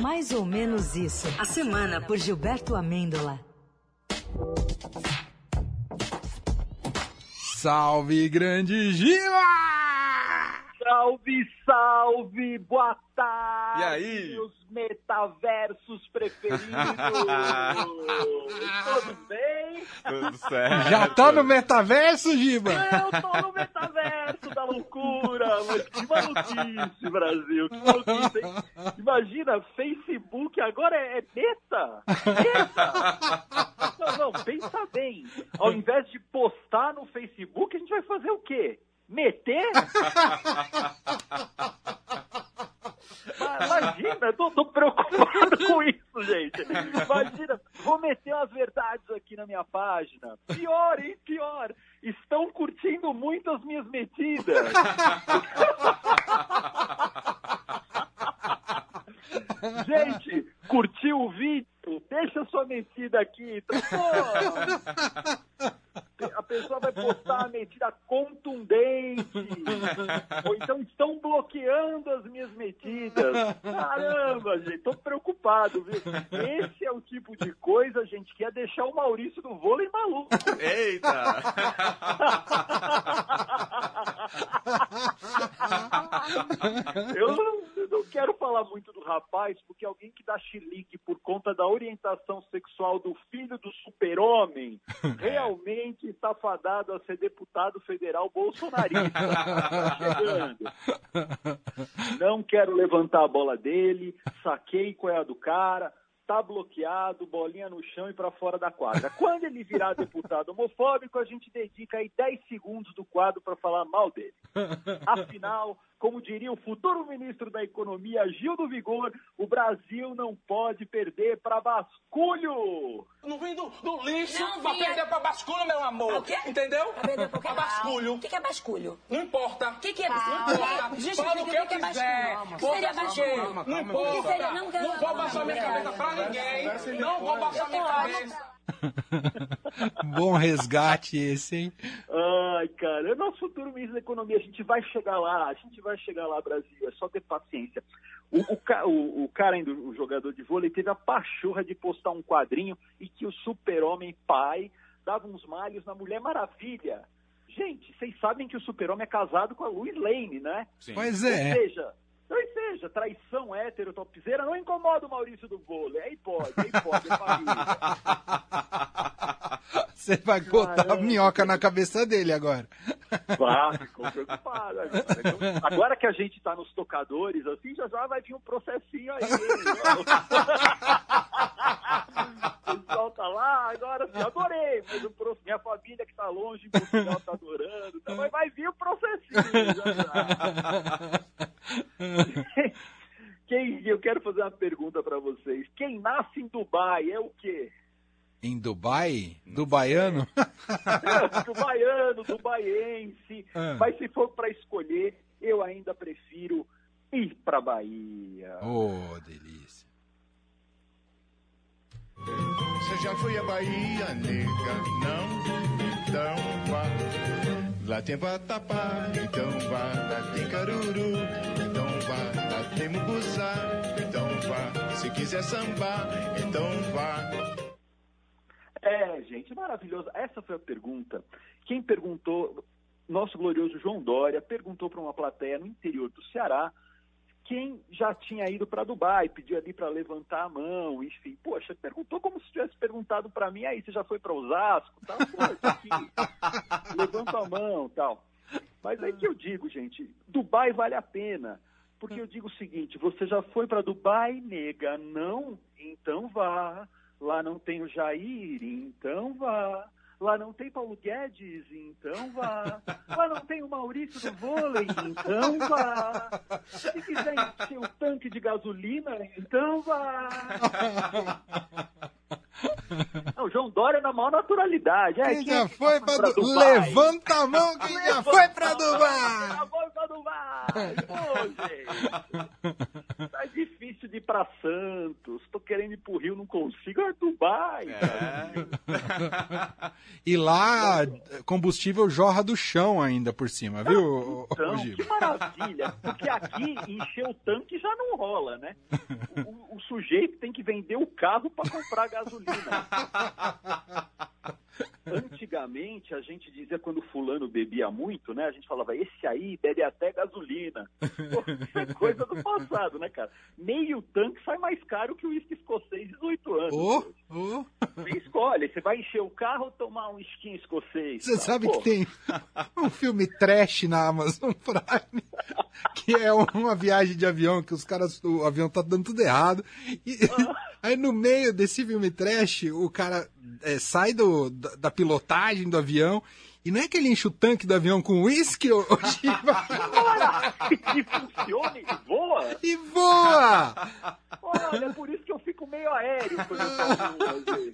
Mais ou menos isso. A semana por Gilberto Amêndola. Salve, grande Giva! Salve, salve, boa tarde! E aí? Meus metaversos preferidos! Tudo bem? Tudo certo. Já tá no metaverso, Giba? Eu tô no metaverso loucura! Mas que maluquice, Brasil! Que maluquice, hein? Imagina, Facebook agora é, é! Meta! Não, não, pensa bem. Ao invés de postar no Facebook, a gente vai fazer o quê? Meter? Imagina, eu tô, tô preocupado com isso, gente. Imagina, vou meter umas verdades aqui na minha página. Pior, hein? Pior. Estão curtindo muito as minhas metidas. Gente, curtiu o vídeo? Deixa sua metida aqui. Então, pô, a pessoa vai postar a medida contundente. Ou então estão bloqueando as minhas. Caramba, gente, tô preocupado, viu? Esse é o tipo de coisa, gente, que ia deixar o Maurício do vôlei maluco. Eita! Eu não quero falar muito do rapaz, porque alguém que dá chilique por conta da orientação sexual do filho do super-homem realmente está fadado a ser deputado federal bolsonarista. Não quero levantar a bola dele, saquei qual é a do cara, tá bloqueado, bolinha no chão e para fora da quadra. Quando ele virar deputado homofóbico, a gente dedica aí 10 segundos do quadro para falar mal dele. Afinal, como diria o futuro ministro da Economia, Gil do Vigor, o Brasil não pode perder para basculho. Não vem do, do lixo Não pra perder pra basculho, meu amor. O quê? Entendeu? Pra perder basculho. O que que é basculho? Não importa. O que, que é Não basculho? importa. Justifica Fala o que eu que quiser. basculho. Não importa. seria- não, Não vou baixar minha não, cabeça pra ninguém. Não vou baixar minha cabeça. Bom resgate esse, hein? Ai, cara, é nosso futuro ministro da Economia. A gente vai chegar lá, a gente vai chegar lá, Brasil. É só ter paciência. O, o, o- o cara, ainda, o jogador de vôlei, teve a pachorra de postar um quadrinho e que o super-homem pai dava uns malhos na Mulher Maravilha. Gente, vocês sabem que o super-homem é casado com a Louis Lane, né? Sim. Pois Ou é. seja, ou seja, traição hétero topzeira não incomoda o Maurício do vôlei. Aí pode, aí pode, é família. Você vai botar a minhoca na cabeça dele agora. Vá, ficou preocupado agora. Então, agora que a gente tá nos tocadores, assim, já já vai vir um processinho aí. O pessoal tá lá, agora assim, adorei, mas o pro- minha família que tá longe em Portugal tá adorando, então vai, vai vir o processinho já já. Quem, eu quero fazer uma pergunta pra vocês. Quem nasce em Dubai é o quê? Em Dubai? Do baiano? do baiano, do baiense. Ah. Mas se for para escolher, eu ainda prefiro ir para Bahia. Oh, delícia. Você já foi à Bahia, nega? Não? Então vá. Lá tem vatapá, então vá. Lá tem caruru, então vá. Lá tem muguçá, então vá. Se quiser sambar, então vá. É, gente, maravilhoso. Essa foi a pergunta. Quem perguntou, nosso glorioso João Dória, perguntou para uma plateia no interior do Ceará quem já tinha ido para Dubai, pediu ali para levantar a mão, enfim. Poxa, perguntou como se tivesse perguntado para mim, aí você já foi para Osasco, tal, pô, aqui, levanta a mão, tal. Mas aí que eu digo, gente, Dubai vale a pena. Porque eu digo o seguinte, você já foi para Dubai, nega? Não? Então vá. Lá não tem o Jair, então vá. Lá não tem Paulo Guedes, então vá. Lá não tem o Maurício do vôlei, então vá. Se quiser encher o tanque de gasolina, então vá. Não, o João Dória na maior naturalidade. É, Quem quem já é que foi pra pra Dubai? Dubai? Levanta a mão quem já foi pra Dubai! Já foi pra Dubai! Pô, gente. Difícil de ir pra Santos. Tô querendo ir pro Rio, não consigo. É Dubai. É. E lá, combustível jorra do chão ainda por cima, viu, Então, Giba? que maravilha. Porque aqui, encher o tanque já não rola, né? O, o- o sujeito tem que vender o carro para comprar gasolina. Antigamente, a gente dizia quando fulano bebia muito, né? A gente falava, esse aí bebe até gasolina. Pô, isso é coisa do passado, né, cara? Meio tanque sai mais caro que o uísque escocês de 18 anos. Ô, ô. Você escolhe, você vai encher o carro ou tomar um skin escocês? Você Tá, sabe pô, que tem um filme trash na Amazon Prime, que é uma viagem de avião, que os caras, o avião tá dando tudo errado. E aí no meio desse filme trash, o cara é, sai do, da, da pilotagem do avião. E não é que ele enche o tanque do avião com uísque, ô, Giba, que funcione e voa? e voa! Olha, é por isso que eu fico meio aéreo quando eu vezes.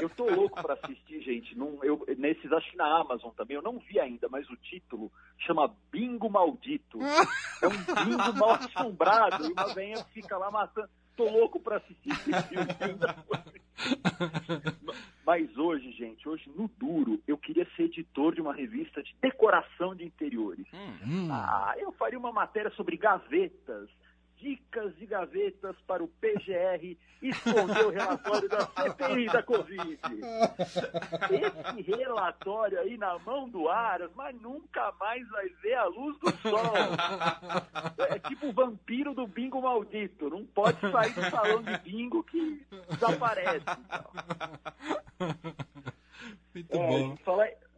Eu tô louco pra assistir, gente. Num, eu, nesses, acho que na Amazon também, eu não vi ainda, mas o título chama Bingo Maldito. É um bingo mal assombrado e uma venha fica lá matando. Tô louco pra assistir esse filme. Mas hoje, gente, hoje no duro, eu queria ser editor de uma revista de decoração de interiores. Hum, Ah, eu faria uma matéria sobre gavetas. Dicas de gavetas para o PGR esconder o relatório da CPI da Covid. Esse relatório aí na mão do Aras, mas nunca mais vai ver a luz do sol. É tipo o vampiro do bingo maldito. Não pode sair do salão de bingo que desaparece. muito É, bom.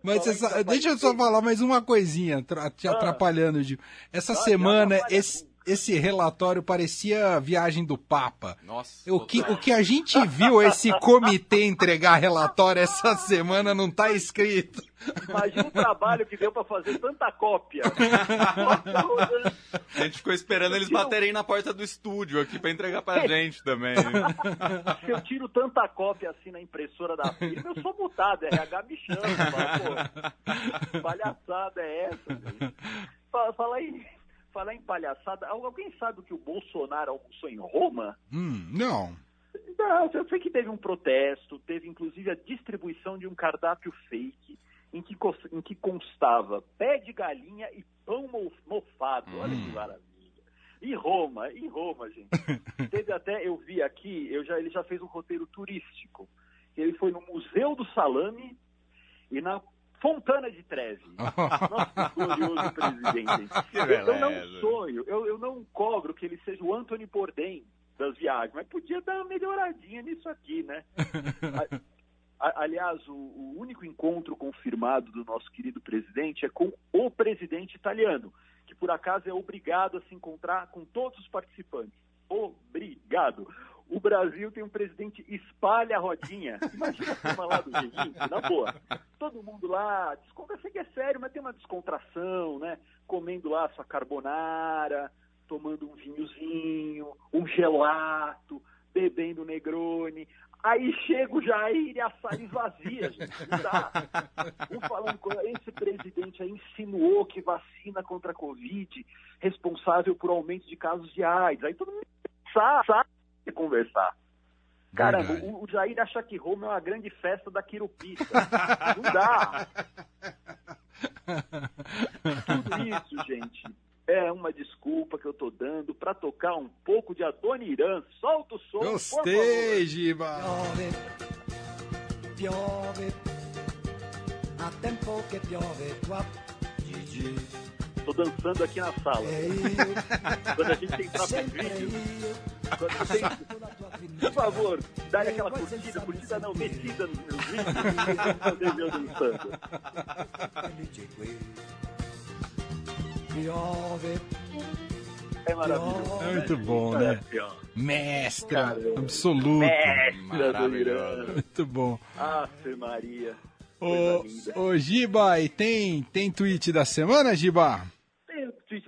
Mas fala você em sa- trabalho deixa eu só falar mais uma coisinha, te Ah. atrapalhando, Gil. Essa Ah, semana, esse, esse relatório parecia a viagem do Papa. Nossa. O que, o que a gente viu esse comitê entregar relatório essa semana não tá escrito. Imagina o trabalho que deu para fazer tanta cópia. A gente ficou esperando eles baterem na porta do estúdio aqui pra entregar pra gente também. Se eu tiro tanta cópia assim na impressora da firma, eu sou mutado, RH me chama. Fala, pô, palhaçada é essa? Fala, fala aí. Falar em palhaçada, alguém sabe que o Bolsonaro almoçou em Roma? Hum, não. Não, eu sei que teve um protesto, teve inclusive a distribuição de um cardápio fake em que, em que constava pé de galinha e pão mo- mofado. Olha que maravilha. E Roma, e Roma, gente. Teve até, eu vi aqui, eu já, ele já fez um roteiro turístico. Ele foi no Museu do Salame e na Fontana de Trevi. Nosso glorioso presidente. Eu, eu não beleza. sonho, eu, eu não cobro que ele seja o Anthony Bourdain das viagens, mas podia dar uma melhoradinha nisso aqui, né? Aliás, o, o único encontro confirmado do nosso querido presidente é com o presidente italiano, que por acaso é obrigado a se encontrar com todos os participantes. Obrigado. O Brasil tem um presidente espalha a rodinha. Imagina a turma lá do G20, na boa. Todo mundo lá, desconta, sei que é sério, mas tem uma descontração, né? Comendo lá sua carbonara, tomando um vinhozinho, um gelato, bebendo Negroni. Aí chega o Jair e a sala esvazia, gente. Não dá. Um falando, esse presidente aí insinuou que vacina contra a Covid responsável por aumento de casos de AIDS. Aí todo mundo sabe, sabe conversar. Caramba, o, o Jair acha que Roma é uma grande festa da quirupita. Não dá. Tudo isso, gente, é uma desculpa que eu tô dando pra tocar um pouco de Adoniran. Solta o som, por Gostei, Giba. Piove, piove, a tempo che piove qua, Gigi. Tô dançando aqui na sala. E Quando a gente entrar pro vídeo, por favor, dá aquela curtida, curtida não, descida nos meus vídeos meu dançando. Piove, É maravilhoso. É muito bom, né? Mestra, Caramba. absoluto. Mestre Adoniran. Maravilhoso. Muito bom. Ave Maria. Ô, ô Giba, e tem, tem tweet da semana, Giba?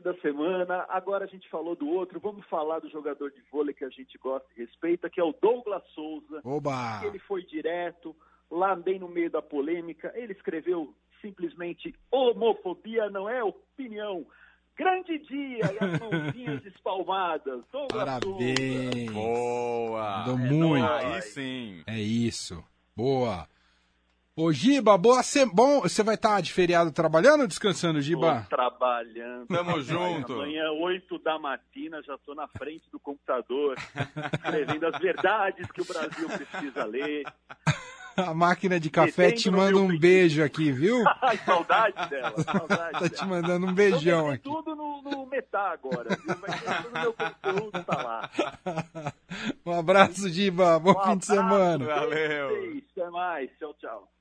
Da semana, agora a gente falou do outro, vamos falar do jogador de vôlei que a gente gosta e respeita, que é o Douglas Souza. Oba! Ele foi direto, lá bem no meio da polêmica, ele escreveu simplesmente homofobia não é opinião. Grande dia e as mãozinhas espalmadas. Douglas Souza. Parabéns! Boa. Mandou É muito. nóis. Aí sim. É isso. Boa. Ô, Giba, boa se... bom, você vai estar de feriado trabalhando ou descansando, Tô Giba? trabalhando. Tamo junto. Amanhã, 8 da matina, já estou na frente do computador, escrevendo as verdades que o Brasil precisa ler. A máquina de café te manda um pedido. beijo aqui, viu? Ai, saudade dela, saudade Tá te mandando um beijão aqui. tudo no, no Metá agora, viu? Todo o meu conteúdo tá lá. Um abraço, Giba. Bom Um fim de abraço semana. Valeu. Até mais. Tchau, tchau.